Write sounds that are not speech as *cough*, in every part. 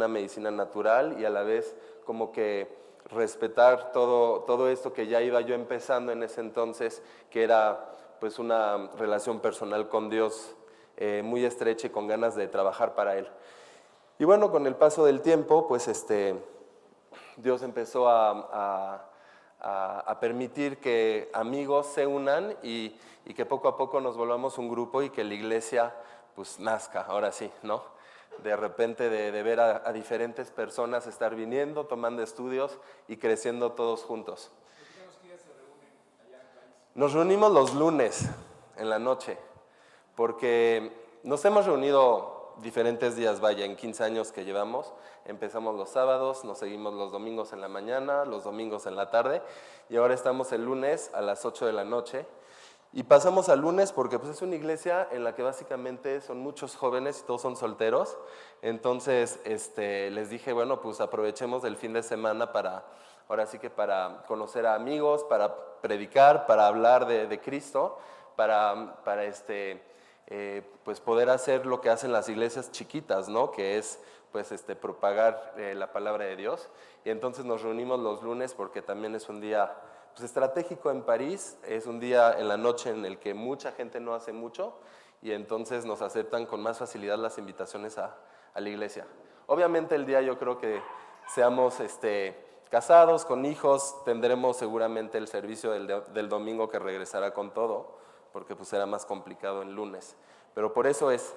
una medicina natural y a la vez como que respetar todo, todo esto que ya iba yo empezando en ese entonces, que era pues una relación personal con Dios eh, muy estrecha y con ganas de trabajar para Él. Y bueno, con el paso del tiempo, pues este, Dios empezó a, permitir que amigos se unan y, que poco a poco nos volvamos un grupo y que la iglesia pues nazca, ahora sí, ¿no? De repente de, ver a, diferentes personas estar viniendo, tomando estudios y creciendo todos juntos. Nos reunimos los lunes en la noche, porque nos hemos reunido diferentes días, vaya, en 15 años que llevamos. Empezamos los sábados, nos seguimos los domingos en la mañana, los domingos en la tarde y ahora estamos el lunes a las 8 de la noche. Y pasamos al lunes porque pues, es una iglesia en la que básicamente son muchos jóvenes y todos son solteros. Entonces este, les dije, bueno, pues aprovechemos el fin de semana para, ahora sí que para conocer a amigos, para predicar, para hablar de, de Cristo, para, para este, eh, pues poder hacer lo que hacen las iglesias chiquitas, ¿no? Que es pues este, propagar eh, la palabra de Dios. Y entonces nos reunimos los lunes porque también es un día pues, estratégico en París, es un día en la noche en el que mucha gente no hace mucho y entonces nos aceptan con más facilidad las invitaciones a, la iglesia. Obviamente el día yo creo que seamos este, casados, con hijos, tendremos seguramente el servicio del, domingo que regresará con todo porque pues más complicado el lunes. Pero por eso es.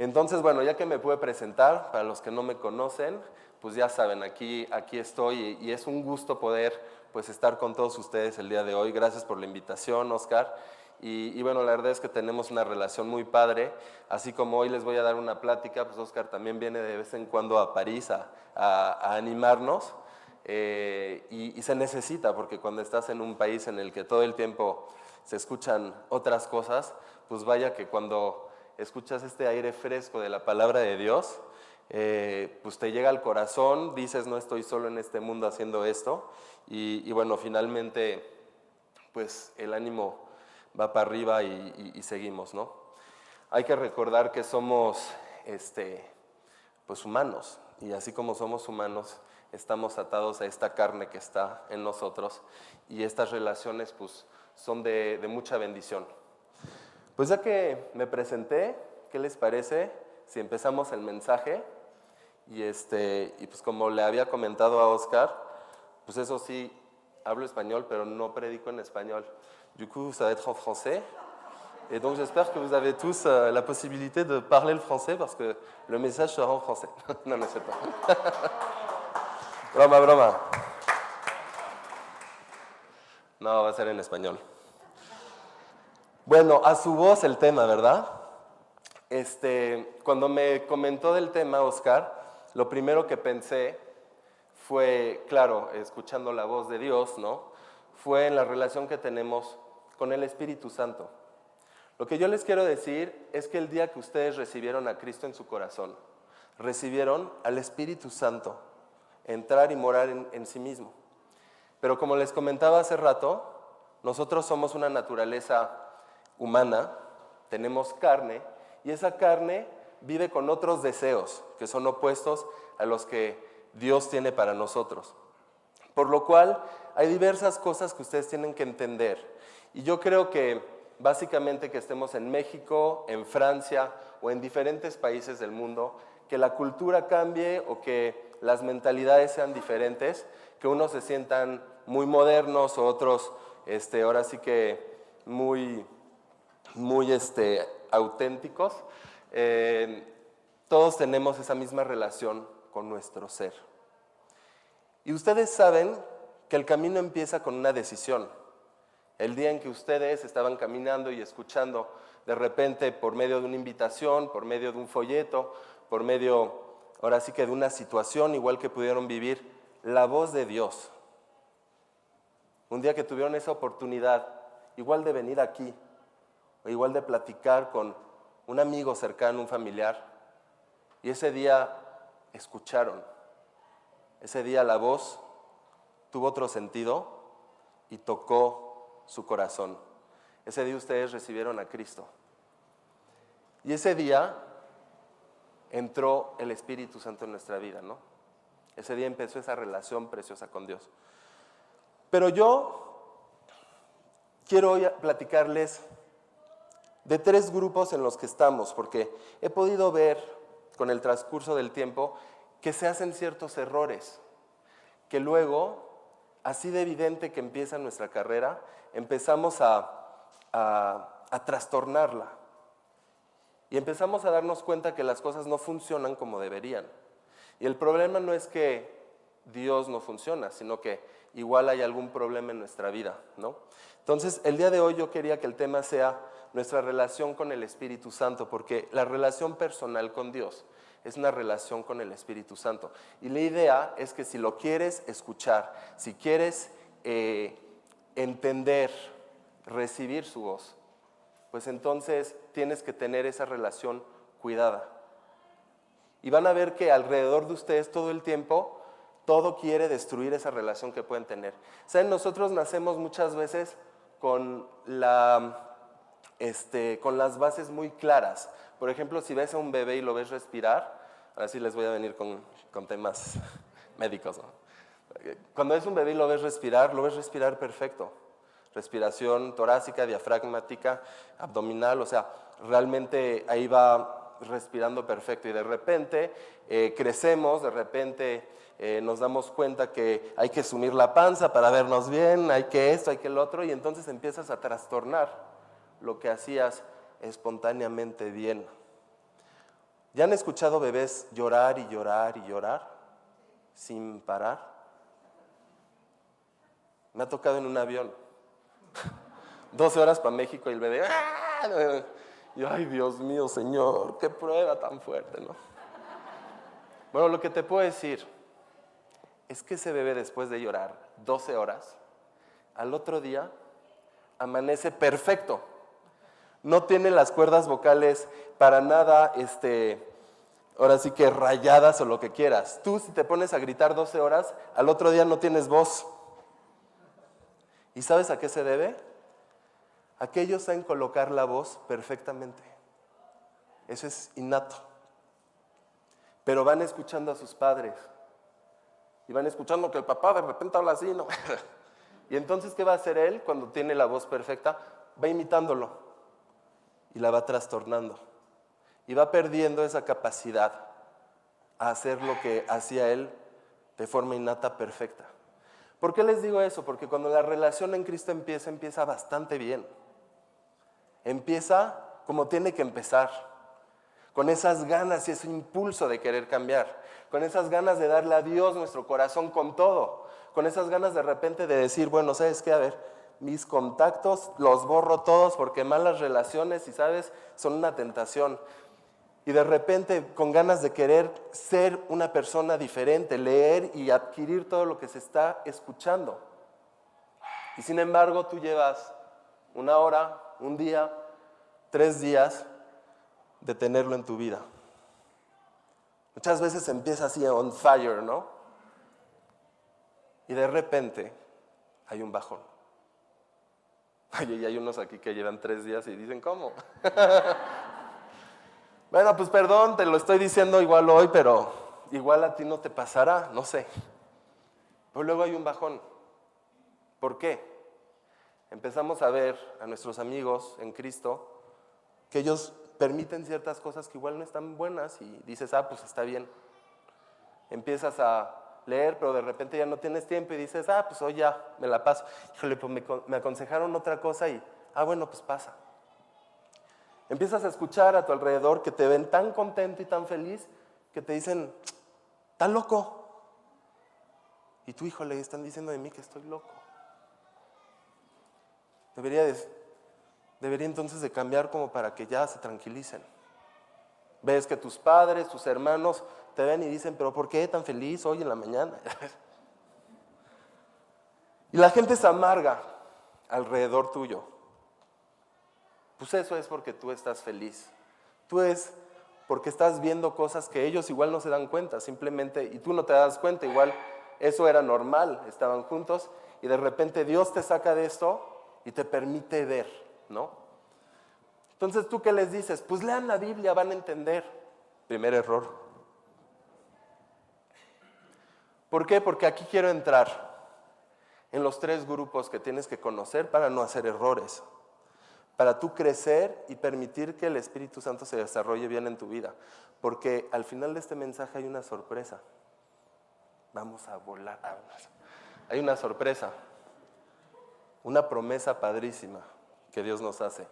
Entonces, bueno, ya que me pude presentar, para los que no me conocen, pues ya saben, aquí, aquí estoy y, es un gusto poder pues estar con todos ustedes el día de hoy. Gracias por la invitación, Oscar. Y, bueno, la verdad es que tenemos una relación muy padre. Así como hoy les voy a dar una plática, pues Oscar también viene de vez en cuando a París a, animarnos. Eh, y, y, se necesita, porque cuando estás en un país en el que todo el tiempo se escuchan otras cosas, pues vaya que cuando escuchas este aire fresco de la palabra de Dios, eh, pues te llega al corazón, dices no estoy solo en este mundo haciendo esto, y, bueno, finalmente pues el ánimo va para arriba y, seguimos, ¿no? Hay que recordar que somos este, pues humanos, y así como somos humanos, estamos atados a esta carne que está en nosotros, y estas relaciones pues son de, mucha bendición. Pues ya que me presenté, ¿qué les parece si empezamos el mensaje? Y, este, y pues como le había comentado a Oscar, pues eso sí, hablo español, pero no predico en español. Du coup, ça va être en français. Et donc j'espère que vous avez tous euh, la possibilité de parler le français parce que le message sera en français. *laughs* non, ne sais pas. *laughs* broma, broma. No, va a ser en español. Bueno, a su voz el tema, ¿verdad? Este, cuando me comentó del tema, Oscar, lo primero que pensé fue, claro, escuchando la voz de Dios, ¿no? Fue en la relación que tenemos con el Espíritu Santo. Lo que yo les quiero decir es que el día que ustedes recibieron a Cristo en su corazón, recibieron al Espíritu Santo entrar y morar en, sí mismo. Pero como les comentaba hace rato, nosotros somos una naturaleza humana, tenemos carne, y esa carne vive con otros deseos que son opuestos a los que Dios tiene para nosotros. Por lo cual hay diversas cosas que ustedes tienen que entender. Y yo creo que básicamente que estemos en México, en Francia o en diferentes países del mundo, que la cultura cambie o que las mentalidades sean diferentes, que unos se sientan muy modernos o otros, este, ahora sí que muy, muy este, auténticos. Eh, todos tenemos esa misma relación con nuestro ser. Y ustedes saben que el camino empieza con una decisión. El día en que ustedes estaban caminando y escuchando de repente por medio de una invitación, por medio de un folleto, por medio, ahora sí que de una situación igual que pudieron vivir, la voz de Dios. Un día que tuvieron esa oportunidad, igual de venir aquí, o igual de platicar con un amigo cercano, un familiar, y ese día escucharon. Ese día la voz tuvo otro sentido y tocó su corazón. Ese día ustedes recibieron a Cristo. Y ese día entró el Espíritu Santo en nuestra vida, ¿no? Ese día empezó esa relación preciosa con Dios. Pero yo quiero hoy platicarles de tres grupos en los que estamos, porque he podido ver con el transcurso del tiempo que se hacen ciertos errores, que luego, así de evidente que empieza nuestra carrera, empezamos a, a trastornarla. Y empezamos a darnos cuenta que las cosas no funcionan como deberían. Y el problema no es que Dios no funciona, sino que igual hay algún problema en nuestra vida, ¿no? Entonces, el día de hoy yo quería que el tema sea nuestra relación con el Espíritu Santo, porque la relación personal con Dios es una relación con el Espíritu Santo. Y la idea es que si lo quieres escuchar, si quieres eh, entender, recibir su voz, pues entonces tienes que tener esa relación cuidada. Y van a ver que alrededor de ustedes todo el tiempo, todo quiere destruir esa relación que pueden tener. Saben, nosotros nacemos muchas veces con, la, este, con las bases muy claras. Por ejemplo, si ves a un bebé y lo ves respirar, ahora sí les voy a venir con, temas *laughs* médicos. Cuando es un bebé y lo ves respirar, lo ves respirar perfecto. Respiración torácica, diafragmática, abdominal, o sea, realmente ahí va respirando perfecto. Y de repente eh, crecemos, de repente eh, nos damos cuenta que hay que sumir la panza para vernos bien, hay que esto, hay que el otro, y entonces empiezas a trastornar lo que hacías espontáneamente bien. ¿Ya han escuchado bebés llorar y llorar y llorar sin parar? Me ha tocado en un avión. *laughs* 12 horas para México y el bebé. ¡ah! Y ay, Dios mío, Señor, qué prueba tan fuerte, ¿no? Bueno, lo que te puedo decir es que ese bebé después de llorar 12 horas, al otro día amanece perfecto. No tiene las cuerdas vocales para nada, este, ahora sí que rayadas o lo que quieras. Tú si te pones a gritar 12 horas, al otro día no tienes voz. ¿Y sabes a qué se debe? Aquellos saben colocar la voz perfectamente. Eso es innato. Pero van escuchando a sus padres y van escuchando que el papá de repente habla así, ¿no? *laughs* y entonces, ¿qué va a hacer él cuando tiene la voz perfecta? Va imitándolo y la va trastornando. Y va perdiendo esa capacidad a hacer lo que hacía él de forma innata perfecta. ¿Por qué les digo eso? Porque cuando la relación en Cristo empieza, empieza bastante bien. Empieza como tiene que empezar, con esas ganas y ese impulso de querer cambiar con esas ganas de darle a Dios nuestro corazón con todo, con esas ganas de repente de decir, bueno, ¿sabes qué? A ver, mis contactos los borro todos porque malas relaciones, y sabes, son una tentación. Y de repente con ganas de querer ser una persona diferente, leer y adquirir todo lo que se está escuchando. Y sin embargo tú llevas una hora, un día, tres días de tenerlo en tu vida. Muchas veces empieza así on fire, ¿no? Y de repente hay un bajón. Oye, y hay unos aquí que llevan tres días y dicen, ¿cómo? *laughs* bueno, pues perdón, te lo estoy diciendo igual hoy, pero igual a ti no te pasará, no sé. Pero luego hay un bajón. ¿Por qué? Empezamos a ver a nuestros amigos en Cristo que ellos permiten ciertas cosas que igual no están buenas y dices, ah, pues está bien. Empiezas a leer, pero de repente ya no tienes tiempo y dices, ah, pues hoy ya me la paso. Híjole, pues me, aconsejaron otra cosa y, ah, bueno, pues pasa. Empiezas a escuchar a tu alrededor que te ven tan contento y tan feliz que te dicen, está loco. Y tu hijo le están diciendo de mí que estoy loco. Debería decir, debería entonces de cambiar como para que ya se tranquilicen. Ves que tus padres, tus hermanos te ven y dicen, pero ¿por qué tan feliz hoy en la mañana? *laughs* y la gente se amarga alrededor tuyo. Pues eso es porque tú estás feliz. Tú es porque estás viendo cosas que ellos igual no se dan cuenta, simplemente, y tú no te das cuenta, igual eso era normal, estaban juntos, y de repente Dios te saca de esto y te permite ver. ¿no? Entonces, ¿tú qué les dices? Pues lean la Biblia, van a entender. Primer error. ¿Por qué? Porque aquí quiero entrar en los tres grupos que tienes que conocer para no hacer errores, para tú crecer y permitir que el Espíritu Santo se desarrolle bien en tu vida. Porque al final de este mensaje hay una sorpresa. Vamos a volar. Hay una sorpresa, una promesa padrísima que Dios nos hace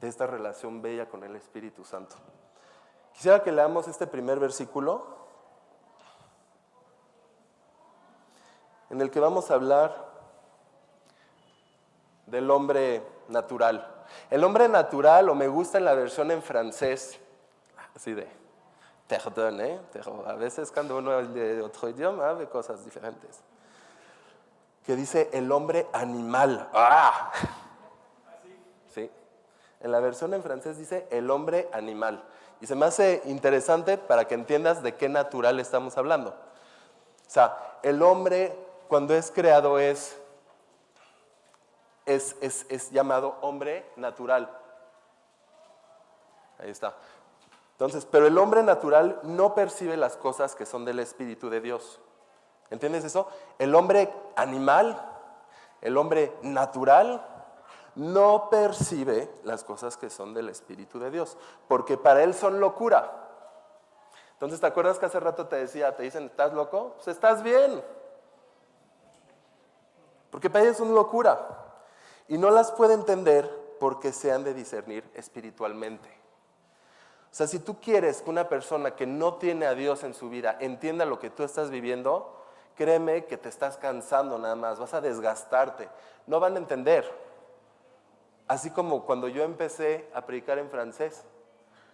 de esta relación bella con el Espíritu Santo. Quisiera que leamos este primer versículo en el que vamos a hablar del hombre natural. El hombre natural, o me gusta en la versión en francés, así de, perdón, ¿eh? a veces cuando uno habla de otro idioma ve cosas diferentes, que dice el hombre animal. ¡Ah! En la versión en francés dice el hombre animal. Y se me hace interesante para que entiendas de qué natural estamos hablando. O sea, el hombre cuando es creado es, es, es, llamado hombre natural. Ahí está. Entonces, pero el hombre natural no percibe las cosas que son del Espíritu de Dios. ¿Entiendes eso? El hombre animal, el hombre natural, no percibe las cosas que son del Espíritu de Dios, porque para él son locura. Entonces, ¿te acuerdas que hace rato te decía, te dicen, ¿estás loco? Pues estás bien. Porque para ellos son locura. Y no las puede entender porque se han de discernir espiritualmente. O sea, si tú quieres que una persona que no tiene a Dios en su vida entienda lo que tú estás viviendo, créeme que te estás cansando nada más, vas a desgastarte, no van a entender. Así como cuando yo empecé a predicar en francés.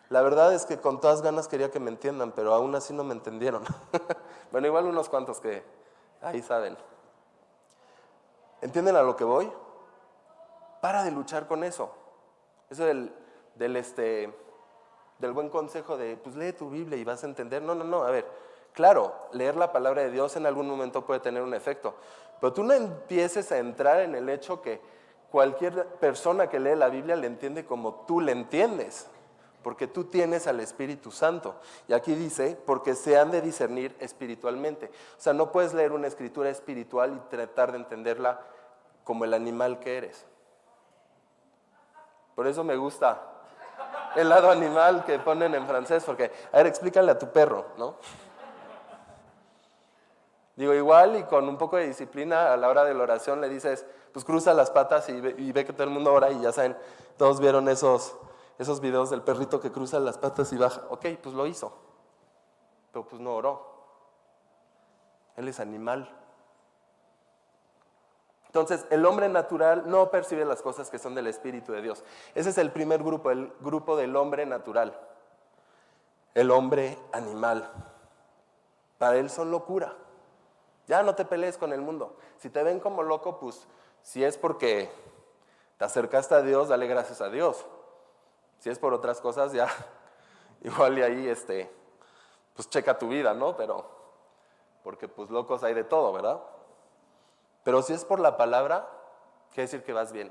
La verdad es que con todas ganas quería que me entiendan, pero aún así no me entendieron. *laughs* bueno, igual unos cuantos que ahí saben. ¿Entienden a lo que voy? Para de luchar con eso. Eso del, del, este, del buen consejo de, pues lee tu Biblia y vas a entender. No, no, no, a ver, claro, leer la palabra de Dios en algún momento puede tener un efecto, pero tú no empieces a entrar en el hecho que cualquier persona que lee la Biblia le entiende como tú le entiendes, porque tú tienes al Espíritu Santo. Y aquí dice, porque se han de discernir espiritualmente. O sea, no puedes leer una escritura espiritual y tratar de entenderla como el animal que eres. Por eso me gusta el lado animal que ponen en francés, porque, a ver, explícale a tu perro, ¿no? Digo, igual y con un poco de disciplina a la hora de la oración le dices, pues cruza las patas y ve, que todo el mundo ora y ya saben, todos vieron esos, esos videos del perrito que cruza las patas y baja. Ok, pues lo hizo, pero pues no oró. Él es animal. Entonces, el hombre natural no percibe las cosas que son del Espíritu de Dios. Ese es el primer grupo, el grupo del hombre natural. El hombre animal. Para él son locura. Ya no te pelees con el mundo. Si te ven como loco, pues si es porque te acercaste a Dios, dale gracias a Dios. Si es por otras cosas, ya *laughs* igual y ahí, este, pues checa tu vida, ¿no? Pero, porque pues locos hay de todo, ¿verdad? Pero si es por la palabra, quiere decir que vas bien.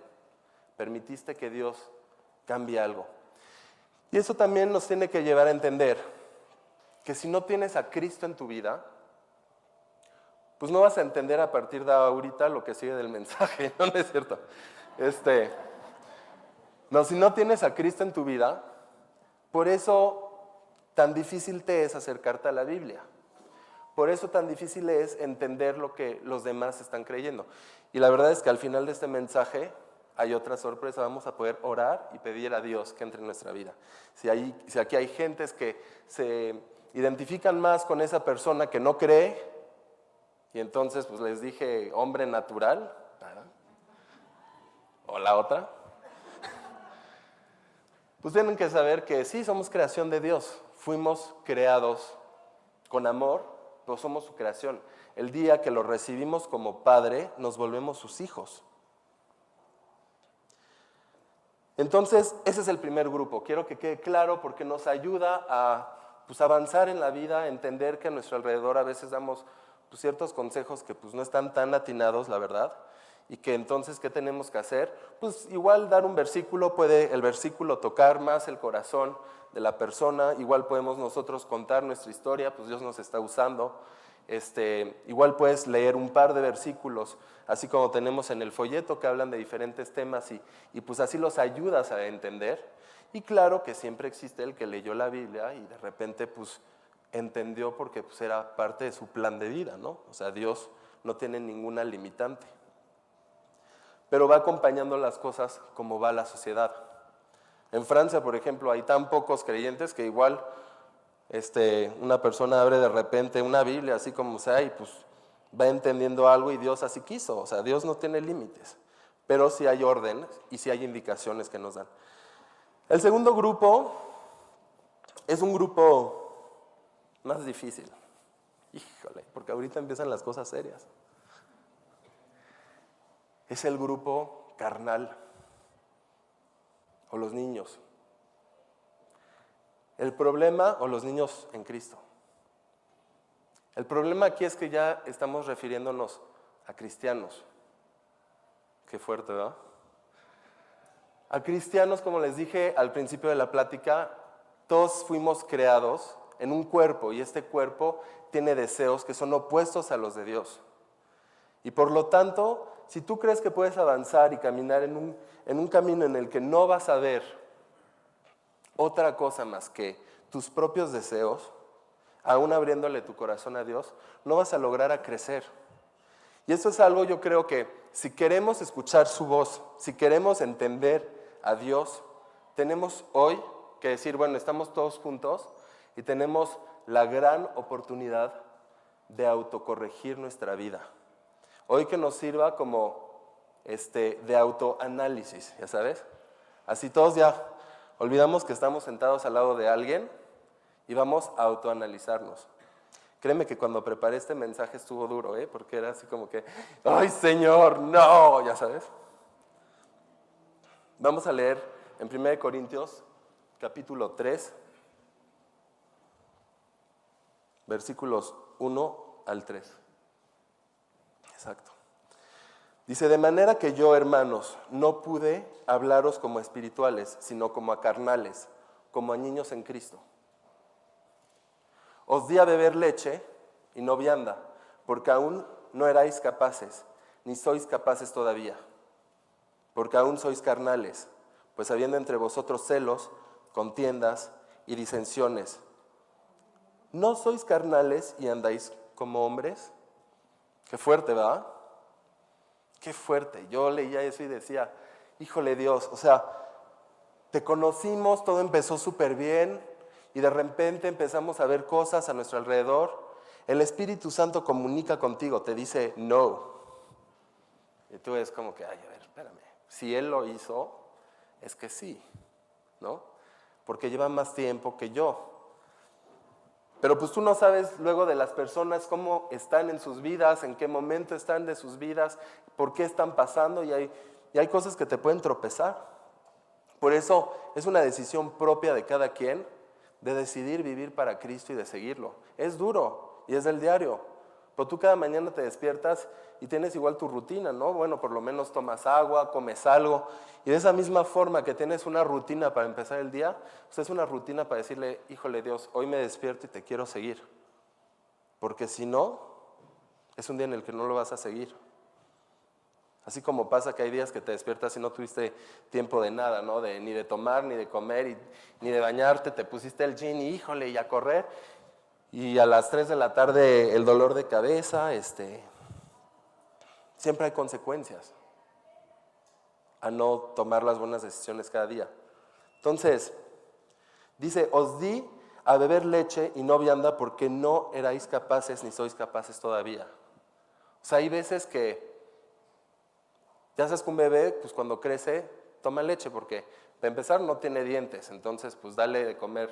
Permitiste que Dios cambie algo. Y eso también nos tiene que llevar a entender que si no tienes a Cristo en tu vida, pues no vas a entender a partir de ahorita lo que sigue del mensaje, *laughs* ¿no, es cierto? Este, no, si no tienes a Cristo en tu vida, por eso tan difícil te es acercarte a la Biblia. Por eso tan difícil es entender lo que los demás están creyendo. Y la verdad es que al final de este mensaje hay otra sorpresa, vamos a poder orar y pedir a Dios que entre en nuestra vida. Si, hay, si aquí hay gentes que se identifican más con esa persona que no cree, y entonces pues les dije, hombre natural, o la otra, pues tienen que saber que sí, somos creación de Dios, fuimos creados con amor, pero somos su creación. El día que lo recibimos como Padre, nos volvemos sus hijos. Entonces, ese es el primer grupo. Quiero que quede claro porque nos ayuda a pues, avanzar en la vida, entender que a nuestro alrededor a veces damos ciertos consejos que pues, no están tan atinados, la verdad, y que entonces, ¿qué tenemos que hacer? Pues igual dar un versículo, puede el versículo tocar más el corazón de la persona, igual podemos nosotros contar nuestra historia, pues Dios nos está usando. Este, igual puedes leer un par de versículos, así como tenemos en el folleto que hablan de diferentes temas y, y pues así los ayudas a entender. Y claro que siempre existe el que leyó la Biblia y de repente pues entendió porque pues era parte de su plan de vida, ¿no? O sea, Dios no tiene ninguna limitante. Pero va acompañando las cosas como va la sociedad. En Francia, por ejemplo, hay tan pocos creyentes que igual este, una persona abre de repente una Biblia, así como sea, y pues va entendiendo algo y Dios así quiso. O sea, Dios no tiene límites, pero sí hay órdenes y sí hay indicaciones que nos dan. El segundo grupo es un grupo más difícil. Híjole, porque ahorita empiezan las cosas serias. Es el grupo carnal o los niños. El problema, o los niños en Cristo. El problema aquí es que ya estamos refiriéndonos a cristianos. Qué fuerte, ¿verdad? A cristianos, como les dije al principio de la plática, todos fuimos creados en un cuerpo y este cuerpo tiene deseos que son opuestos a los de Dios. Y por lo tanto, si tú crees que puedes avanzar y caminar en un, en un camino en el que no vas a ver otra cosa más que tus propios deseos, aún abriéndole tu corazón a Dios, no vas a lograr a crecer. Y eso es algo yo creo que si queremos escuchar su voz, si queremos entender a Dios, tenemos hoy que decir, bueno, estamos todos juntos y tenemos la gran oportunidad de autocorregir nuestra vida. Hoy que nos sirva como este, de autoanálisis, ya sabes. Así todos ya olvidamos que estamos sentados al lado de alguien y vamos a autoanalizarnos. Créeme que cuando preparé este mensaje estuvo duro, ¿eh? porque era así como que, ay Señor, no, ya sabes. Vamos a leer en 1 Corintios capítulo 3, versículos 1 al 3. Exacto. Dice, de manera que yo, hermanos, no pude hablaros como espirituales, sino como a carnales, como a niños en Cristo. Os di a beber leche y no vianda, porque aún no erais capaces, ni sois capaces todavía, porque aún sois carnales, pues habiendo entre vosotros celos, contiendas y disensiones, ¿no sois carnales y andáis como hombres? Qué fuerte, ¿verdad? Qué fuerte. Yo leía eso y decía, híjole Dios, o sea, te conocimos, todo empezó súper bien y de repente empezamos a ver cosas a nuestro alrededor. El Espíritu Santo comunica contigo, te dice no. Y tú es como que, ay, a ver, espérame. Si Él lo hizo, es que sí, ¿no? Porque lleva más tiempo que yo. Pero pues tú no sabes luego de las personas cómo están en sus vidas, en qué momento están de sus vidas, por qué están pasando y hay, y hay cosas que te pueden tropezar. Por eso es una decisión propia de cada quien de decidir vivir para Cristo y de seguirlo. Es duro y es del diario. Pero tú cada mañana te despiertas y tienes igual tu rutina, ¿no? Bueno, por lo menos tomas agua, comes algo. Y de esa misma forma que tienes una rutina para empezar el día, pues es una rutina para decirle, híjole Dios, hoy me despierto y te quiero seguir. Porque si no, es un día en el que no lo vas a seguir. Así como pasa que hay días que te despiertas y no tuviste tiempo de nada, ¿no? De, ni de tomar, ni de comer, ni de bañarte, te pusiste el jean y híjole, y a correr. Y a las 3 de la tarde el dolor de cabeza, este, siempre hay consecuencias a no tomar las buenas decisiones cada día. Entonces, dice, os di a beber leche y no vianda porque no erais capaces ni sois capaces todavía. O sea, hay veces que, ya sabes que un bebé, pues cuando crece, toma leche porque, para empezar, no tiene dientes, entonces, pues dale de comer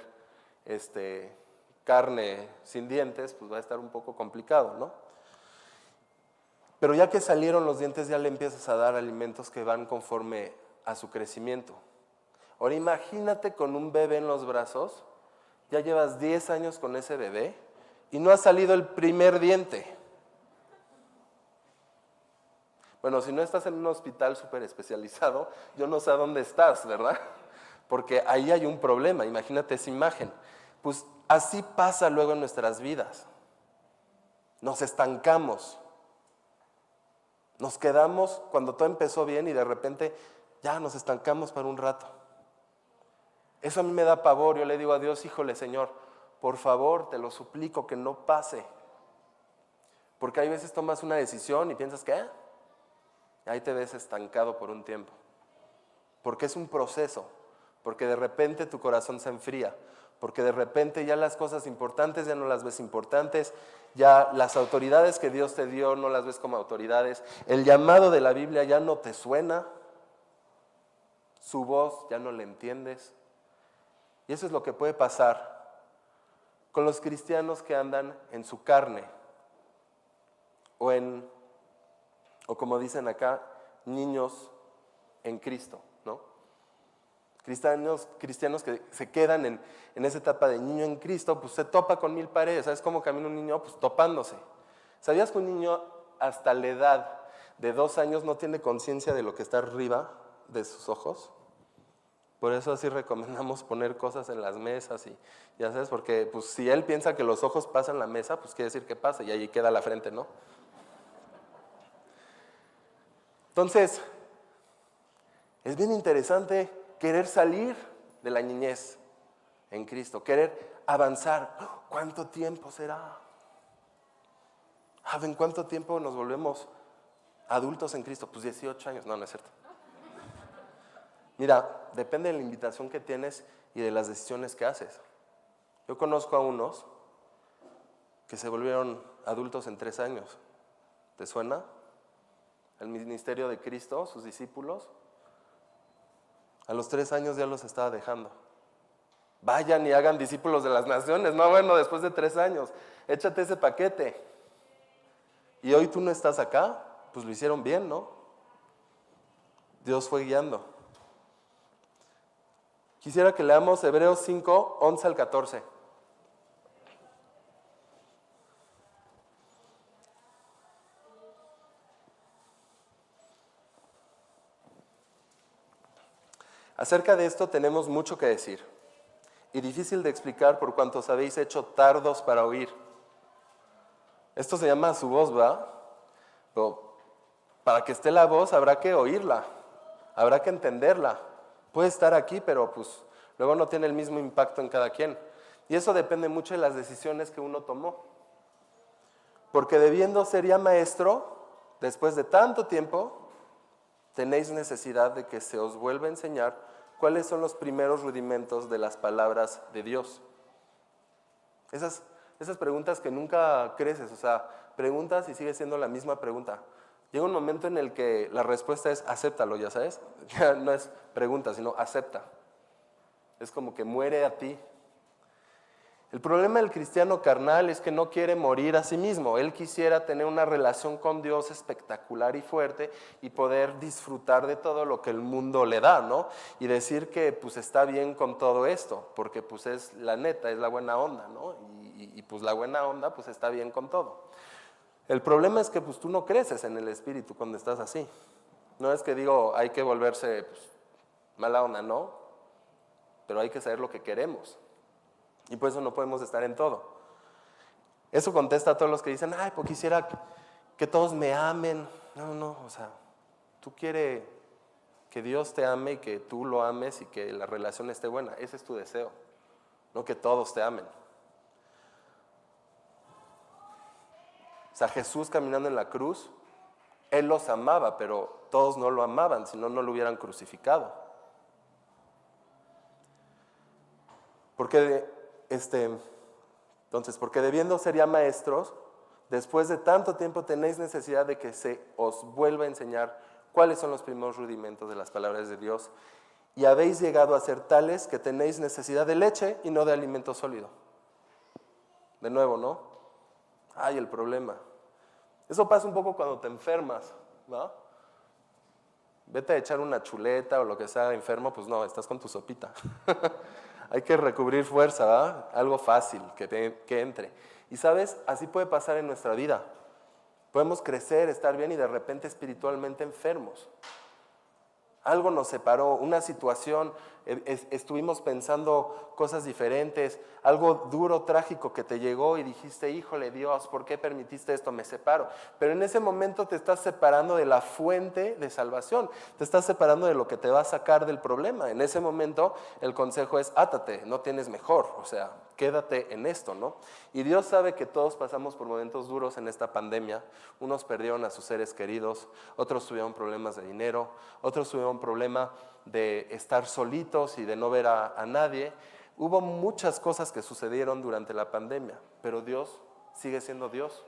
este, carne sin dientes, pues va a estar un poco complicado, ¿no? Pero ya que salieron los dientes, ya le empiezas a dar alimentos que van conforme a su crecimiento. Ahora imagínate con un bebé en los brazos, ya llevas 10 años con ese bebé y no ha salido el primer diente. Bueno, si no estás en un hospital súper especializado, yo no sé a dónde estás, ¿verdad? Porque ahí hay un problema, imagínate esa imagen. Pues así pasa luego en nuestras vidas. Nos estancamos. Nos quedamos cuando todo empezó bien y de repente ya nos estancamos para un rato. Eso a mí me da pavor. Yo le digo a Dios, híjole Señor, por favor, te lo suplico que no pase. Porque hay veces tomas una decisión y piensas que, ahí te ves estancado por un tiempo. Porque es un proceso. Porque de repente tu corazón se enfría. Porque de repente ya las cosas importantes ya no las ves importantes. Ya las autoridades que Dios te dio no las ves como autoridades. El llamado de la Biblia ya no te suena. Su voz ya no le entiendes. Y eso es lo que puede pasar con los cristianos que andan en su carne o en, o como dicen acá, niños en Cristo. Cristianos, cristianos que se quedan en, en esa etapa de niño en Cristo, pues se topa con mil paredes. ¿Sabes cómo camina un niño? Pues topándose. ¿Sabías que un niño hasta la edad de dos años no tiene conciencia de lo que está arriba de sus ojos? Por eso así recomendamos poner cosas en las mesas y ya sabes, porque pues si él piensa que los ojos pasan la mesa, pues quiere decir que pasa y ahí queda la frente, ¿no? Entonces, es bien interesante querer salir de la niñez en Cristo, querer avanzar. ¿Cuánto tiempo será? ¿En cuánto tiempo nos volvemos adultos en Cristo? Pues 18 años, no, no es cierto. Mira, depende de la invitación que tienes y de las decisiones que haces. Yo conozco a unos que se volvieron adultos en tres años. ¿Te suena? El ministerio de Cristo, sus discípulos. A los tres años ya los estaba dejando. Vayan y hagan discípulos de las naciones. No, bueno, después de tres años, échate ese paquete. Y hoy tú no estás acá, pues lo hicieron bien, ¿no? Dios fue guiando. Quisiera que leamos Hebreos 5, 11 al 14. Acerca de esto tenemos mucho que decir y difícil de explicar por cuanto os habéis hecho tardos para oír. Esto se llama su voz, ¿va? Pero para que esté la voz habrá que oírla, habrá que entenderla. Puede estar aquí, pero pues luego no tiene el mismo impacto en cada quien. Y eso depende mucho de las decisiones que uno tomó. Porque debiendo ser ya maestro, después de tanto tiempo, tenéis necesidad de que se os vuelva a enseñar cuáles son los primeros rudimentos de las palabras de Dios. Esas, esas preguntas que nunca creces, o sea, preguntas y sigue siendo la misma pregunta. Llega un momento en el que la respuesta es acéptalo, ya sabes. *laughs* Ya no es pregunta, sino acepta. Es como que muere a ti. El problema del cristiano carnal es que no quiere morir a sí mismo. Él quisiera tener una relación con Dios espectacular y fuerte y poder disfrutar de todo lo que el mundo le da, ¿no? Y decir que pues está bien con todo esto, porque pues es la neta, es la buena onda, ¿no? Y, pues la buena onda pues está bien con todo. El problema es que pues, tú no creces en el espíritu cuando estás así. No es que digo, hay que volverse pues, mala onda, no. Pero hay que saber lo que queremos. Y por eso no podemos estar en todo. Eso contesta a todos los que dicen, ay, pues quisiera que todos me amen. No, no, o sea, tú quieres que Dios te ame y que tú lo ames y que la relación esté buena. Ese es tu deseo, no que todos te amen. O sea, Jesús caminando en la cruz, Él los amaba, pero todos no lo amaban, si no, no lo hubieran crucificado. Porque, este, entonces, porque debiendo ser ya maestros, después de tanto tiempo tenéis necesidad de que se os vuelva a enseñar cuáles son los primeros rudimentos de las palabras de Dios. Y habéis llegado a ser tales que tenéis necesidad de leche y no de alimento sólido. De nuevo, ¿no? Ay, el problema. Eso pasa un poco cuando te enfermas, ¿no? Vete a echar una chuleta o lo que sea enfermo, pues no, estás con tu sopita. *laughs* Hay que recubrir fuerza. Algo fácil, que, que entre. Y sabes, así puede pasar en nuestra vida. Podemos crecer, estar bien y de repente espiritualmente enfermos. Algo nos separó, una situación, estuvimos pensando cosas diferentes, algo duro, trágico que te llegó y dijiste, híjole Dios, ¿por qué permitiste esto? Me separo. Pero en ese momento te estás separando de la fuente de salvación, te estás separando de lo que te va a sacar del problema. En ese momento el consejo es, átate, no tienes mejor, o sea, quédate en esto, ¿no? Y Dios sabe que todos pasamos por momentos duros en esta pandemia. Unos perdieron a sus seres queridos, otros tuvieron problemas de dinero, otros tuvieron problema de estar solitos y de no ver a, nadie. Hubo muchas cosas que sucedieron durante la pandemia, pero Dios sigue siendo Dios.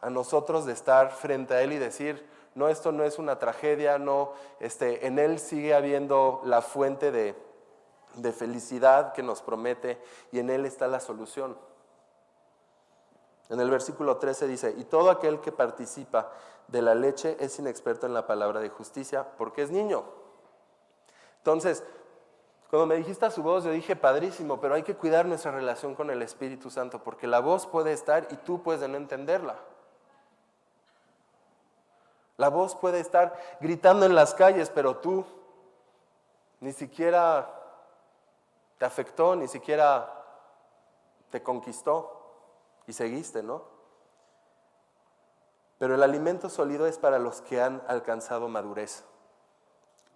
A nosotros de estar frente a Él y decir, no, esto no es una tragedia, no, este, en Él sigue habiendo la fuente de, de felicidad que nos promete y en Él está la solución. En el versículo 13 dice, y todo aquel que participa de la leche es inexperto en la palabra de justicia porque es niño. Entonces, cuando me dijiste a su voz, yo dije, padrísimo, pero hay que cuidar nuestra relación con el Espíritu Santo porque la voz puede estar y tú puedes no entenderla. La voz puede estar gritando en las calles, pero tú ni siquiera te afectó, ni siquiera te conquistó y seguiste, ¿no? Pero el alimento sólido es para los que han alcanzado madurez,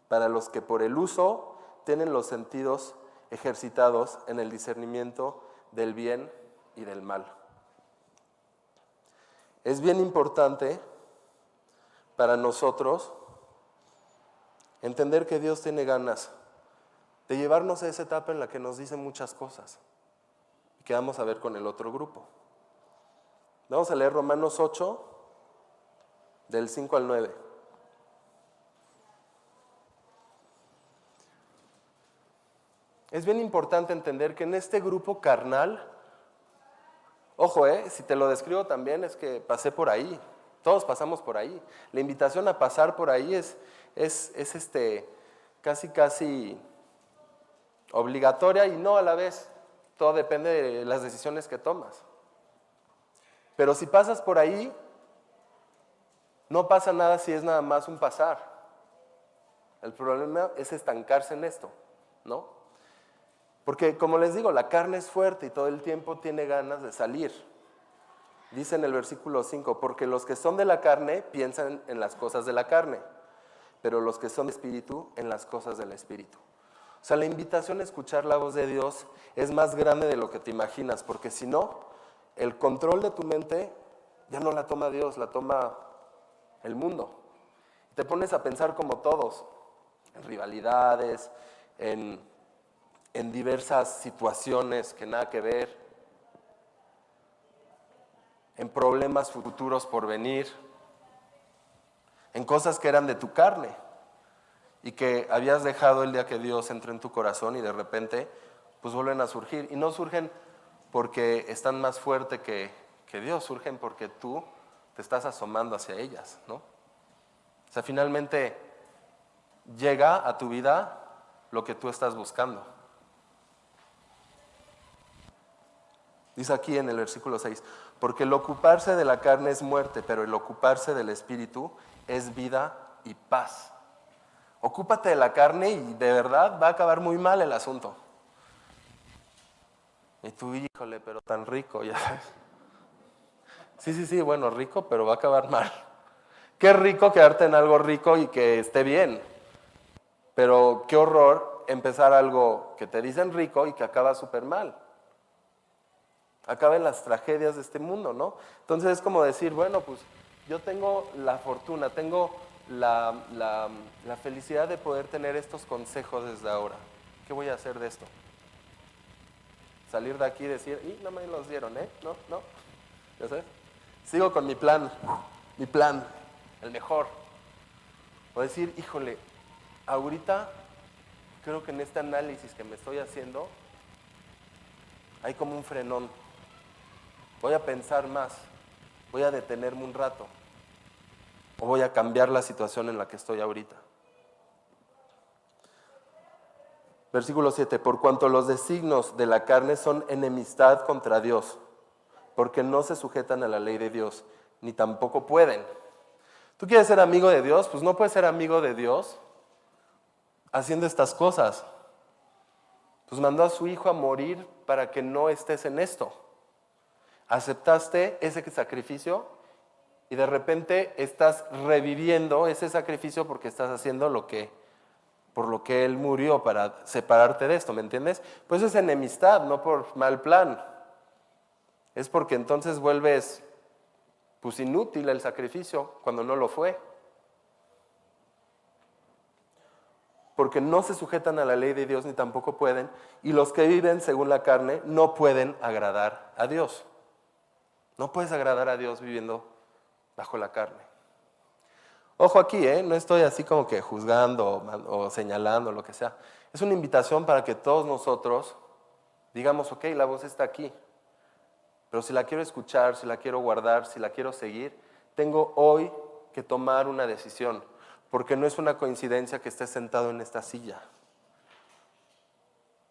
para los que por el uso tienen los sentidos ejercitados en el discernimiento del bien y del mal. Es bien importante para nosotros entender que Dios tiene ganas de llevarnos a esa etapa en la que nos dice muchas cosas y que vamos a ver con el otro grupo. Vamos a leer Romanos 8, del 5 al 9. Es bien importante entender que en este grupo carnal, ojo, eh, si te lo describo también es que pasé por ahí, todos pasamos por ahí. La invitación a pasar por ahí es, es, es este, casi, casi obligatoria y no a la vez. Todo depende de las decisiones que tomas. Pero si pasas por ahí, no pasa nada si es nada más un pasar. El problema es estancarse en esto, ¿no? Porque como les digo, la carne es fuerte y todo el tiempo tiene ganas de salir. Dice en el versículo 5, porque los que son de la carne piensan en las cosas de la carne, pero los que son de espíritu en las cosas del espíritu. O sea, la invitación a escuchar la voz de Dios es más grande de lo que te imaginas, porque si no, el control de tu mente ya no la toma Dios, la toma el mundo. Te pones a pensar como todos, en rivalidades, en, en diversas situaciones que nada que ver, en problemas futuros por venir, en cosas que eran de tu carne y que habías dejado el día que Dios entró en tu corazón y de repente pues vuelven a surgir. Y no surgen porque están más fuerte que, que Dios, surgen porque tú te estás asomando hacia ellas, ¿no? O sea, finalmente llega a tu vida lo que tú estás buscando. Dice aquí en el versículo 6, porque el ocuparse de la carne es muerte, pero el ocuparse del espíritu es vida y paz. Ocúpate de la carne y de verdad va a acabar muy mal el asunto. Y tú, híjole, pero tan rico, ya sabes. Sí, sí, sí, bueno, rico, pero va a acabar *laughs* mal. Qué rico quedarte en algo rico y que esté bien. Pero qué horror empezar algo que te dicen rico y que acaba súper mal. Acaba en las tragedias de este mundo, ¿no? Entonces es como decir, bueno, pues yo tengo la fortuna, tengo la, la, felicidad de poder tener estos consejos desde ahora. ¿Qué voy a hacer de esto? Salir de aquí y decir, y no me los dieron, ¿eh? No, no. ¿Ya sabes? Sigo con mi plan, mi plan, el mejor. O decir, híjole, ahorita creo que en este análisis que me estoy haciendo hay como un frenón. Voy a pensar más, voy a detenerme un rato o voy a cambiar la situación en la que estoy ahorita. Versículo 7, por cuanto los designos de la carne son enemistad contra Dios, porque no se sujetan a la ley de Dios, ni tampoco pueden. ¿Tú quieres ser amigo de Dios? Pues no puedes ser amigo de Dios haciendo estas cosas. Pues mandó a su hijo a morir para que no estés en esto. Aceptaste ese sacrificio y de repente estás reviviendo ese sacrificio porque estás haciendo lo que por lo que él murió para separarte de esto, ¿me entiendes? Pues es enemistad, no por mal plan. Es porque entonces vuelves pues inútil el sacrificio cuando no lo fue. Porque no se sujetan a la ley de Dios ni tampoco pueden, y los que viven según la carne no pueden agradar a Dios. No puedes agradar a Dios viviendo bajo la carne. Ojo aquí, ¿eh? no estoy así como que juzgando o, señalando, lo que sea. Es una invitación para que todos nosotros digamos, ok, la voz está aquí, pero si la quiero escuchar, si la quiero guardar, si la quiero seguir, tengo hoy que tomar una decisión, porque no es una coincidencia que estés sentado en esta silla,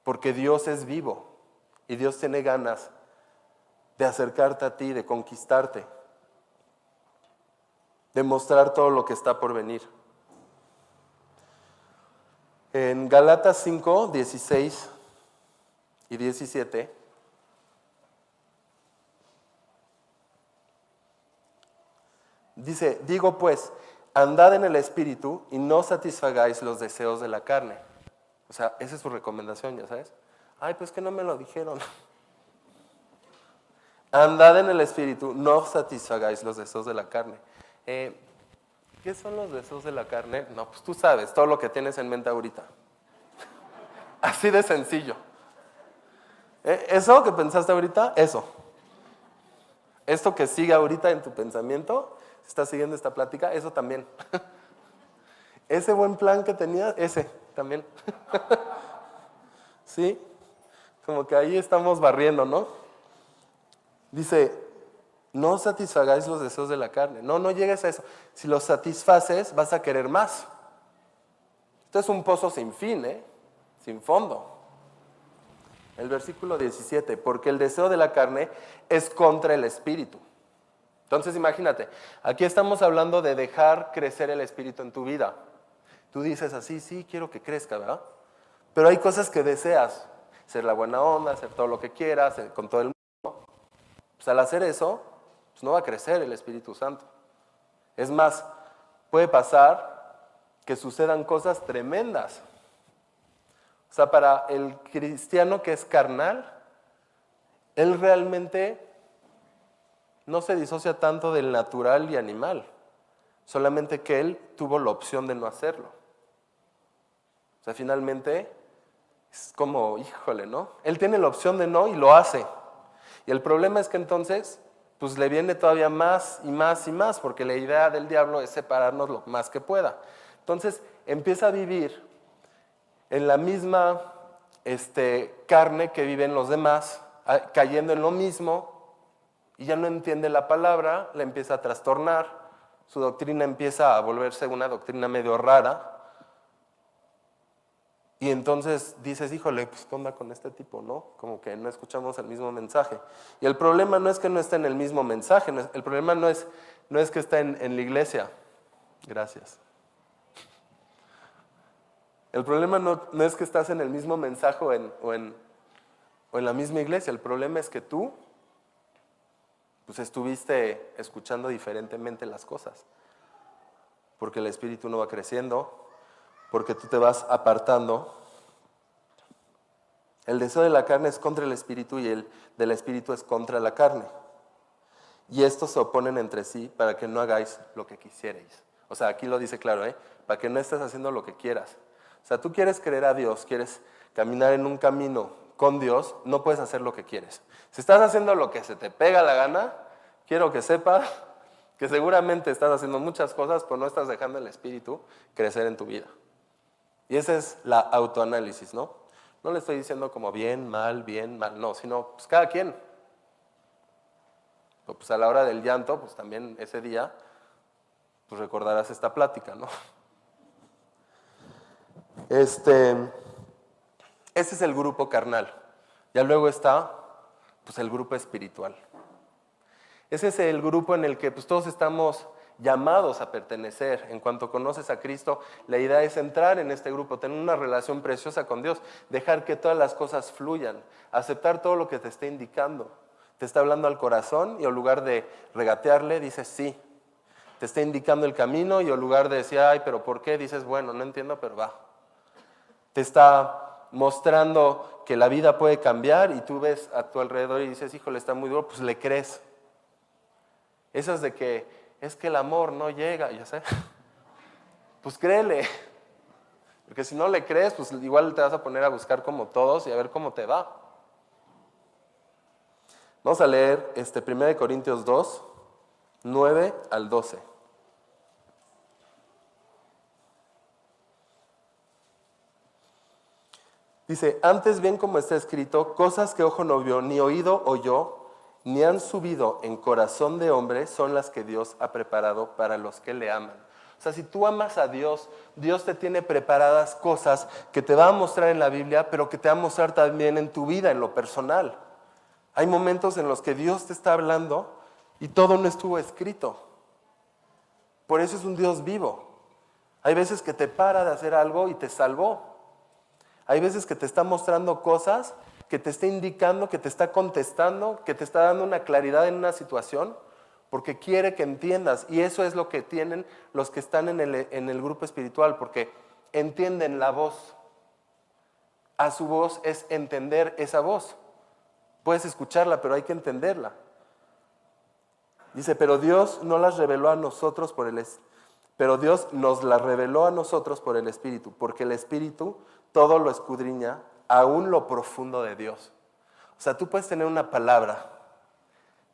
porque Dios es vivo y Dios tiene ganas de acercarte a ti, de conquistarte demostrar todo lo que está por venir. En Galatas 5, 16 y 17, dice, digo pues, andad en el Espíritu y no satisfagáis los deseos de la carne. O sea, esa es su recomendación, ya sabes. Ay, pues que no me lo dijeron. *laughs* Andad en el Espíritu, no satisfagáis los deseos de la carne. Eh, ¿Qué son los deseos de la carne? No, pues tú sabes todo lo que tienes en mente ahorita. *laughs* Así de sencillo. Eh, eso que pensaste ahorita, eso. Esto que sigue ahorita en tu pensamiento, si estás siguiendo esta plática, eso también. *laughs* Ese buen plan que tenías, ese también. *laughs* ¿Sí? Como que ahí estamos barriendo, ¿no? Dice, no satisfagáis los deseos de la carne. No, no llegues a eso. Si los satisfaces, vas a querer más. Esto es un pozo sin fin, ¿eh? sin fondo. El versículo 17, porque el deseo de la carne es contra el espíritu. Entonces imagínate, aquí estamos hablando de dejar crecer el espíritu en tu vida. Tú dices así, sí, quiero que crezca, ¿verdad? Pero hay cosas que deseas, ser la buena onda, hacer todo lo que quieras, eh, con todo el mundo. Pues al hacer eso, pues no va a crecer el Espíritu Santo. Es más, puede pasar que sucedan cosas tremendas. O sea, para el cristiano que es carnal, él realmente no se disocia tanto del natural y animal, solamente que él tuvo la opción de no hacerlo. O sea, finalmente es como, híjole, ¿no? Él tiene la opción de no y lo hace. Y el problema es que entonces pues le viene todavía más y más y más, porque la idea del diablo es separarnos lo más que pueda. Entonces empieza a vivir en la misma este, carne que viven los demás, cayendo en lo mismo, y ya no entiende la palabra, la empieza a trastornar, su doctrina empieza a volverse una doctrina medio rara, y entonces dices, híjole, pues ¿qué onda con este tipo? ¿No? Como que no escuchamos el mismo mensaje. Y el problema no es que no esté en el mismo mensaje, el problema no es, no es que esté en, la iglesia. Gracias. El problema no, es que estás en el mismo mensaje en, o en, o en la misma iglesia, el problema es que tú pues estuviste escuchando diferentemente las cosas, porque el espíritu no va creciendo, porque tú te vas apartando. El deseo de la carne es contra el espíritu y el del espíritu es contra la carne. Y estos se oponen entre sí para que no hagáis lo que quisierais. O sea, aquí lo dice claro, ¿eh? Para que no estés haciendo lo que quieras. O sea, tú quieres creer a Dios, quieres caminar en un camino con Dios, no puedes hacer lo que quieres. Si estás haciendo lo que se te pega la gana, quiero que sepas que seguramente estás haciendo muchas cosas, pero no estás dejando el Espíritu crecer en tu vida. Y ese es la autoanálisis, ¿no? No le estoy diciendo como bien, mal, bien, mal, no, sino pues cada quien. Pues a la hora del llanto, pues también ese día, pues recordarás esta plática, ¿no? Este, es el grupo carnal. Ya luego está, pues el grupo espiritual. Ese es el grupo en el que pues, todos estamos llamados a pertenecer. En cuanto conoces a Cristo, la idea es entrar en este grupo, tener una relación preciosa con Dios, dejar que todas las cosas fluyan, aceptar todo lo que te esté indicando. Te está hablando al corazón y en lugar de regatearle, dices sí. Te está indicando el camino y en lugar de decir, ay, pero ¿por qué? Dices, bueno, no entiendo, pero va. Te está mostrando que la vida puede cambiar y tú ves a tu alrededor y dices, híjole, está muy duro, pues le crees. Esas de que es que el amor no llega, ya sé. *laughs* Pues créele. Porque si no le crees, pues igual te vas a poner a buscar como todos y a ver cómo te va. Vamos a leer este 1 Corintios 2, 9 al 12. Dice, antes bien como está escrito, cosas que ojo no vio, ni oído oyó, ni han subido en corazón de hombre son las que Dios ha preparado para los que le aman. O sea, si tú amas a Dios, Dios te tiene preparadas cosas que te va a mostrar en la Biblia, pero que te va a mostrar también en tu vida, en lo personal. Hay momentos en los que Dios te está hablando y todo no estuvo escrito. Por eso es un Dios vivo. Hay veces que te para de hacer algo y te salvó. Hay veces que te está mostrando cosas que te está indicando, que te está contestando, que te está dando una claridad en una situación, porque quiere que entiendas. Y eso es lo que tienen los que están en el, en el grupo espiritual, porque entienden la voz. A su voz es entender esa voz. Puedes escucharla, pero hay que entenderla. Dice, pero Dios no las reveló a nosotros por el pero Dios nos las reveló a nosotros por el Espíritu, porque el Espíritu todo lo escudriña, aún lo profundo de Dios. O sea, tú puedes tener una palabra,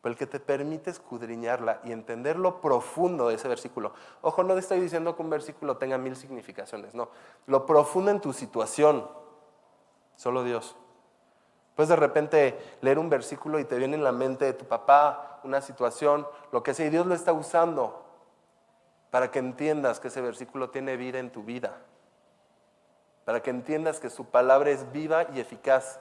pero el que te permite escudriñarla y entender lo profundo de ese versículo. Ojo, no te estoy diciendo que un versículo tenga mil significaciones, no. Lo profundo en tu situación, solo Dios. Puedes de repente leer un versículo y te viene en la mente de tu papá, una situación, lo que sea, y Dios lo está usando para que entiendas que ese versículo tiene vida en tu vida para que entiendas que su palabra es viva y eficaz.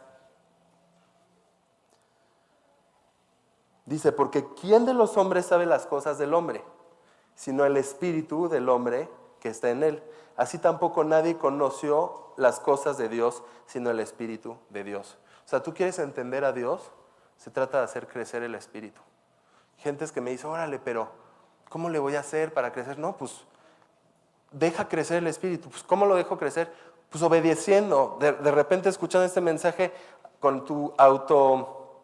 Dice, porque ¿quién de los hombres sabe las cosas del hombre? Sino el espíritu del hombre que está en él. Así tampoco nadie conoció las cosas de Dios, sino el espíritu de Dios. O sea, tú quieres entender a Dios, se trata de hacer crecer el espíritu. Gentes que me dicen, órale, pero ¿cómo le voy a hacer para crecer? No, pues deja crecer el espíritu. Pues ¿cómo lo dejo crecer? Pues obedeciendo, de, repente escuchando este mensaje con tu auto,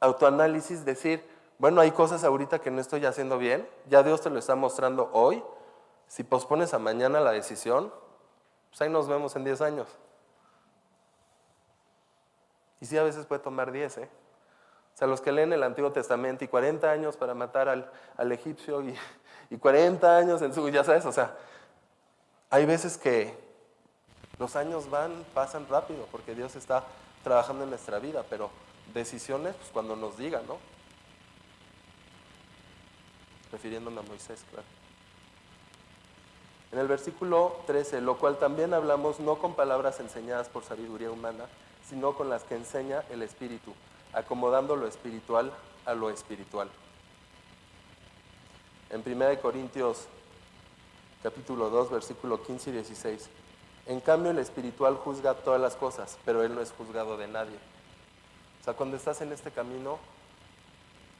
autoanálisis, decir, bueno, hay cosas ahorita que no estoy haciendo bien, ya Dios te lo está mostrando hoy, si pospones a mañana la decisión, pues ahí nos vemos en 10 años. Y sí, a veces puede tomar 10, ¿eh? O sea, los que leen el Antiguo Testamento y 40 años para matar al, al egipcio y, y 40 años en su, ya sabes, o sea, hay veces que los años van, pasan rápido porque Dios está trabajando en nuestra vida, pero decisiones, pues cuando nos diga, ¿no? Refiriéndome a Moisés, claro. En el versículo 13, lo cual también hablamos no con palabras enseñadas por sabiduría humana, sino con las que enseña el Espíritu, acomodando lo espiritual a lo espiritual. En 1 Corintios capítulo 2, versículo 15 y 16. En cambio, el espiritual juzga todas las cosas, pero él no es juzgado de nadie. O sea, cuando estás en este camino,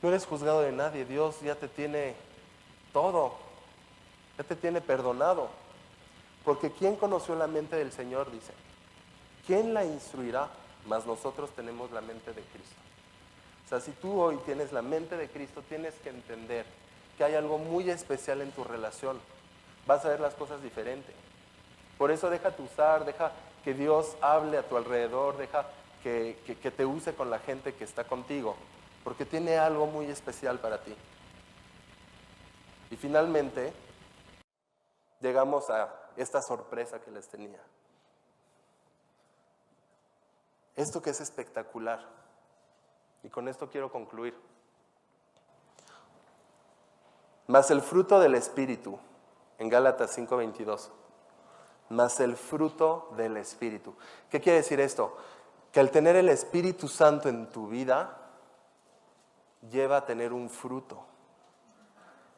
no eres juzgado de nadie. Dios ya te tiene todo. Ya te tiene perdonado. Porque ¿quién conoció la mente del Señor? Dice. ¿Quién la instruirá? Mas nosotros tenemos la mente de Cristo. O sea, si tú hoy tienes la mente de Cristo, tienes que entender que hay algo muy especial en tu relación. Vas a ver las cosas diferentes. Por eso déjate usar, deja que Dios hable a tu alrededor, deja que, que, te use con la gente que está contigo, porque tiene algo muy especial para ti. Y finalmente, llegamos a esta sorpresa que les tenía. Esto que es espectacular. Y con esto quiero concluir. Mas el fruto del Espíritu, en Gálatas 5:22 más el fruto del Espíritu. ¿Qué quiere decir esto? Que al tener el Espíritu Santo en tu vida, lleva a tener un fruto.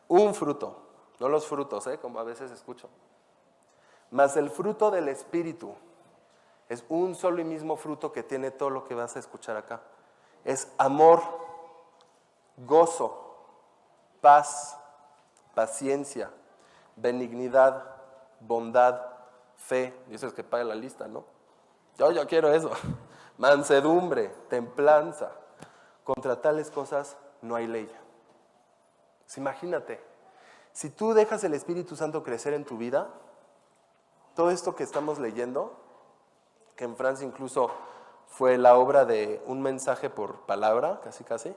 Un fruto, no los frutos, ¿eh? como a veces escucho. Mas el fruto del Espíritu es un solo y mismo fruto que tiene todo lo que vas a escuchar acá. Es amor, gozo, paz, paciencia, benignidad, bondad, fe. Y eso es que paga la lista, ¿no? Yo, yo quiero eso. *laughs* Mansedumbre, templanza. Contra tales cosas no hay ley. Pues imagínate, si tú dejas el Espíritu Santo crecer en tu vida, todo esto que estamos leyendo, que en Francia incluso fue la obra de un mensaje por palabra, casi casi,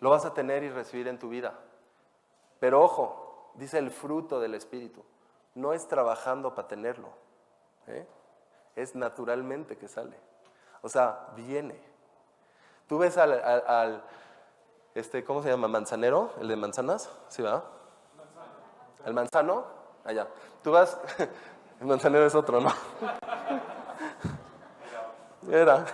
lo vas a tener y recibir en tu vida. Pero ojo, dice el fruto del Espíritu, no es trabajando para tenerlo, ¿eh? es naturalmente que sale. O sea, viene. Tú ves al, este, ¿cómo se llama? ¿Manzanero? ¿El de manzanas? ¿Sí va? ¿El manzano? Allá. Tú vas, *laughs* el manzanero es otro, ¿no? *laughs* Era.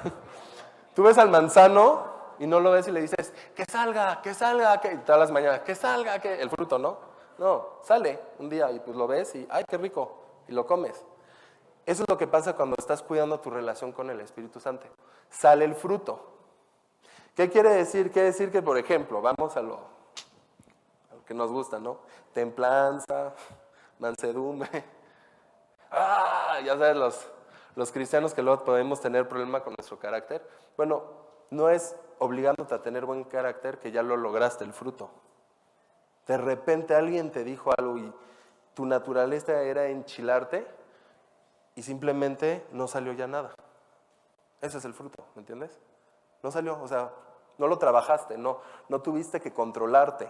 Tú ves al manzano y no lo ves y le dices, que salga, que salga, que todas las mañanas, que salga, que el fruto, ¿no? No, sale un día y pues lo ves y, ay, qué rico, y lo comes. Eso es lo que pasa cuando estás cuidando tu relación con el Espíritu Santo. Sale el fruto. ¿Qué quiere decir? Quiere decir que, por ejemplo, vamos a lo, que nos gusta, ¿no? Templanza, mansedumbre. Ah, ya sabes, los, los cristianos que luego podemos tener problema con nuestro carácter. Bueno, no es obligándote a tener buen carácter que ya lo lograste el fruto. De repente alguien te dijo algo y tu naturaleza era enchilarte y simplemente no salió ya nada. Ese es el fruto, ¿me entiendes? No salió, o sea, no lo trabajaste, no, no tuviste que controlarte.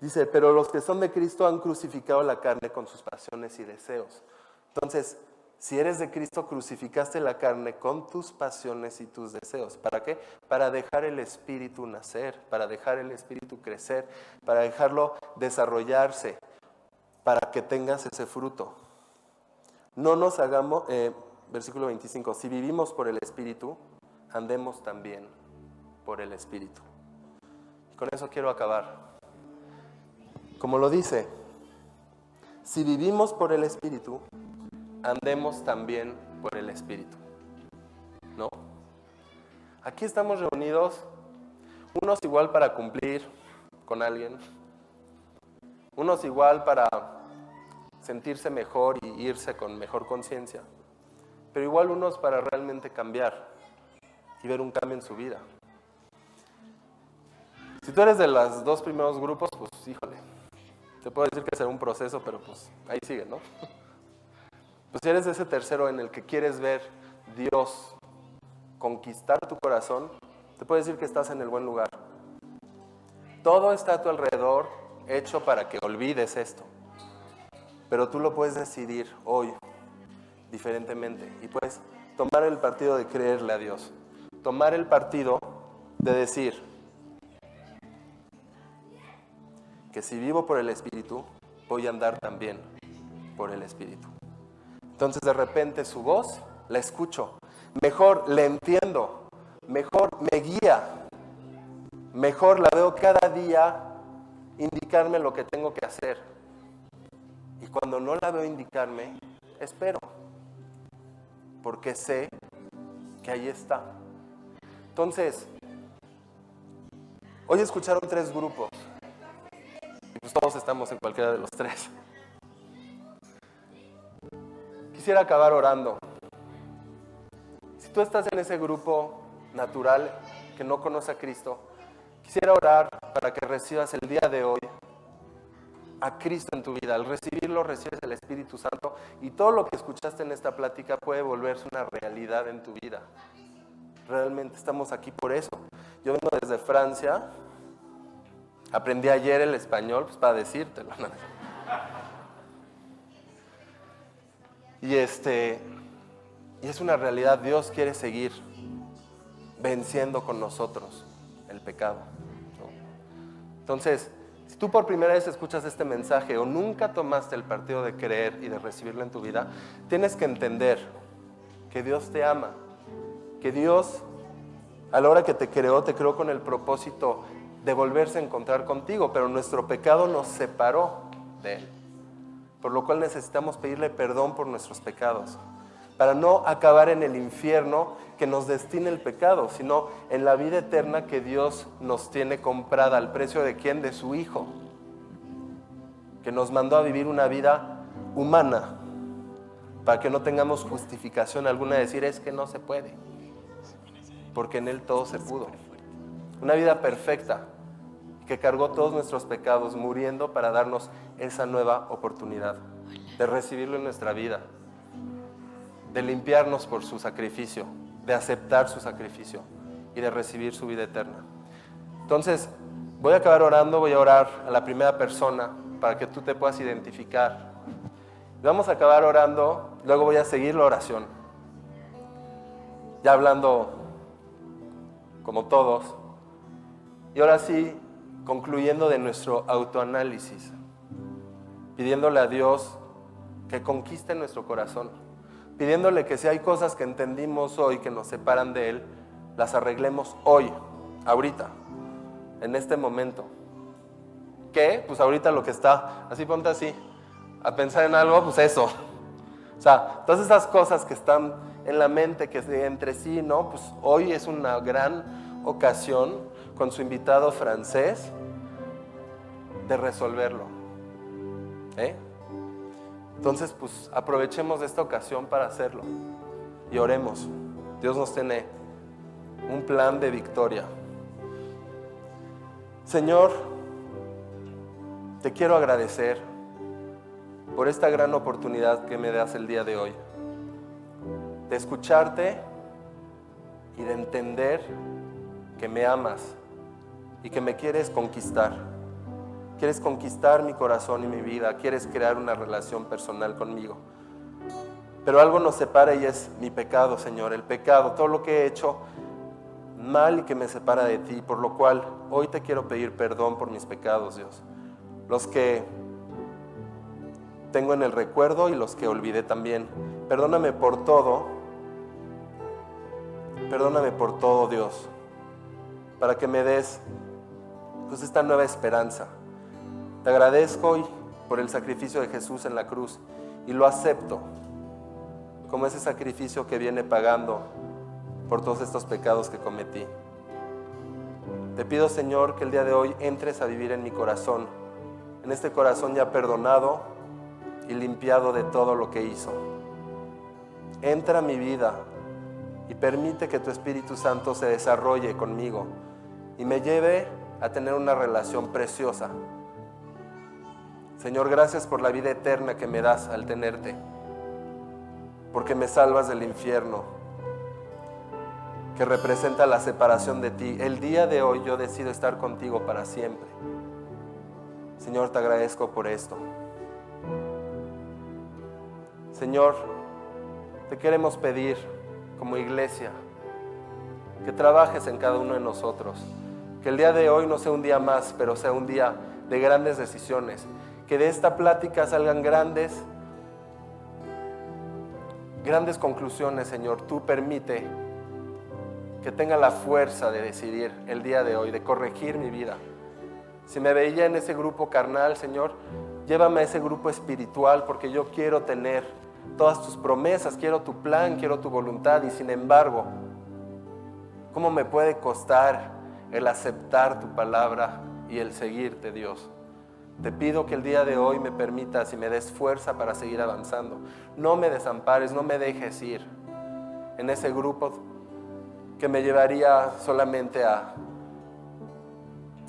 Dice, pero los que son de Cristo han crucificado la carne con sus pasiones y deseos. Entonces, si eres de Cristo, crucificaste la carne con tus pasiones y tus deseos. ¿Para qué? Para dejar el espíritu nacer, para dejar el espíritu crecer, para dejarlo desarrollarse, para que tengas ese fruto. No nos hagamos, eh, versículo 25, si vivimos por el espíritu, andemos también por el espíritu. Con eso quiero acabar. Como lo dice, si vivimos por el espíritu, andemos también por el Espíritu. ¿No? Aquí estamos reunidos, unos igual para cumplir con alguien, unos igual para sentirse mejor y irse con mejor conciencia, pero igual unos para realmente cambiar y ver un cambio en su vida. Si tú eres de los dos primeros grupos, pues híjole, te puedo decir que será un proceso, pero pues ahí sigue, ¿no? Pues si eres ese tercero en el que quieres ver Dios conquistar tu corazón, te puedo decir que estás en el buen lugar. Todo está a tu alrededor hecho para que olvides esto. Pero tú lo puedes decidir hoy diferentemente y puedes tomar el partido de creerle a Dios. Tomar el partido de decir que si vivo por el Espíritu, voy a andar también por el Espíritu. Entonces de repente su voz la escucho, mejor le entiendo, mejor me guía, mejor la veo cada día indicarme lo que tengo que hacer. Y cuando no la veo indicarme, espero, porque sé que ahí está. Entonces, hoy escucharon tres grupos, y pues todos estamos en cualquiera de los tres. Quisiera acabar orando. Si tú estás en ese grupo natural que no conoce a Cristo, quisiera orar para que recibas el día de hoy a Cristo en tu vida. Al recibirlo recibes el Espíritu Santo y todo lo que escuchaste en esta plática puede volverse una realidad en tu vida. Realmente estamos aquí por eso. Yo vengo desde Francia, aprendí ayer el español pues, para decírtelo. Y este y es una realidad, Dios quiere seguir venciendo con nosotros el pecado. Entonces, si tú por primera vez escuchas este mensaje o nunca tomaste el partido de creer y de recibirlo en tu vida, tienes que entender que Dios te ama, que Dios, a la hora que te creó, te creó con el propósito de volverse a encontrar contigo, pero nuestro pecado nos separó de Él. Por lo cual necesitamos pedirle perdón por nuestros pecados, para no acabar en el infierno que nos destine el pecado, sino en la vida eterna que Dios nos tiene comprada al precio de quién? De su Hijo, que nos mandó a vivir una vida humana, para que no tengamos justificación alguna de decir es que no se puede, porque en Él todo se pudo. Una vida perfecta, que cargó todos nuestros pecados, muriendo para darnos esa nueva oportunidad de recibirlo en nuestra vida, de limpiarnos por su sacrificio, de aceptar su sacrificio y de recibir su vida eterna. Entonces, voy a acabar orando, voy a orar a la primera persona para que tú te puedas identificar. Vamos a acabar orando, luego voy a seguir la oración. Ya hablando como todos. Y ahora sí, concluyendo de nuestro autoanálisis, pidiéndole a Dios que conquiste nuestro corazón, pidiéndole que si hay cosas que entendimos hoy que nos separan de Él, las arreglemos hoy, ahorita, en este momento. ¿Qué? Pues ahorita lo que está, así ponte así, a pensar en algo, pues eso. O sea, todas esas cosas que están en la mente, que entre sí, ¿no? Pues hoy es una gran ocasión con su invitado francés de resolverlo. ¿Eh? Entonces, pues aprovechemos esta ocasión para hacerlo y oremos. Dios nos tiene un plan de victoria. Señor, te quiero agradecer por esta gran oportunidad que me das el día de hoy, de escucharte y de entender que me amas y que me quieres conquistar. Quieres conquistar mi corazón y mi vida, quieres crear una relación personal conmigo. Pero algo nos separa y es mi pecado, Señor, el pecado, todo lo que he hecho mal y que me separa de ti, por lo cual hoy te quiero pedir perdón por mis pecados, Dios. Los que tengo en el recuerdo y los que olvidé también. Perdóname por todo. Perdóname por todo, Dios, para que me des pues esta nueva esperanza. Te agradezco por el sacrificio de Jesús en la cruz y lo acepto como ese sacrificio que viene pagando por todos estos pecados que cometí. Te pido, Señor, que el día de hoy entres a vivir en mi corazón, en este corazón ya perdonado y limpiado de todo lo que hizo. Entra a mi vida y permite que tu Espíritu Santo se desarrolle conmigo y me lleve a tener una relación preciosa. Señor, gracias por la vida eterna que me das al tenerte, porque me salvas del infierno, que representa la separación de ti. El día de hoy yo decido estar contigo para siempre. Señor, te agradezco por esto. Señor, te queremos pedir como iglesia que trabajes en cada uno de nosotros. Que el día de hoy no sea un día más, pero sea un día de grandes decisiones. Que de esta plática salgan grandes, grandes conclusiones, Señor. Tú permite que tenga la fuerza de decidir el día de hoy, de corregir mi vida. Si me veía en ese grupo carnal, Señor, llévame a ese grupo espiritual porque yo quiero tener todas tus promesas, quiero tu plan, quiero tu voluntad y sin embargo, ¿cómo me puede costar el aceptar tu palabra y el seguirte, Dios. Te pido que el día de hoy me permitas y me des fuerza para seguir avanzando. No me desampares, no me dejes ir en ese grupo que me llevaría solamente a,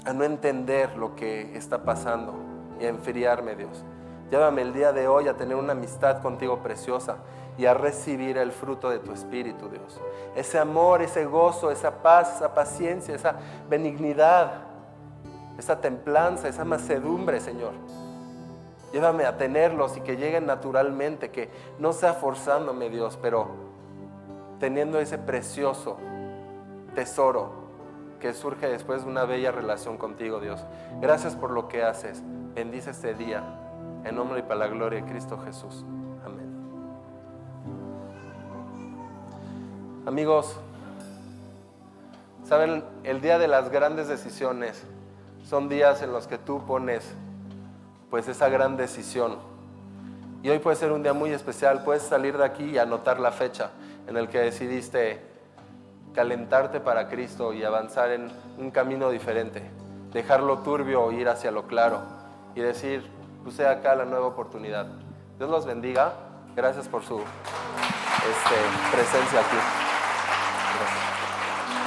a no entender lo que está pasando y a enfriarme, Dios. Llévame el día de hoy a tener una amistad contigo preciosa y a recibir el fruto de tu Espíritu, Dios. Ese amor, ese gozo, esa paz, esa paciencia, esa benignidad, esa templanza, esa macedumbre, Señor. Llévame a tenerlos y que lleguen naturalmente, que no sea forzándome, Dios, pero teniendo ese precioso tesoro que surge después de una bella relación contigo, Dios. Gracias por lo que haces. Bendice este día. En nombre y para la gloria de Cristo Jesús. Amigos, Saben, el día de las grandes decisiones son días en los que tú pones pues esa gran decisión. Y hoy puede ser un día muy especial, puedes salir de aquí y anotar la fecha en el que decidiste calentarte para Cristo y avanzar en un camino diferente, dejarlo turbio, ir hacia lo claro y decir, puse acá la nueva oportunidad. Dios los bendiga. Gracias por su este, presencia aquí.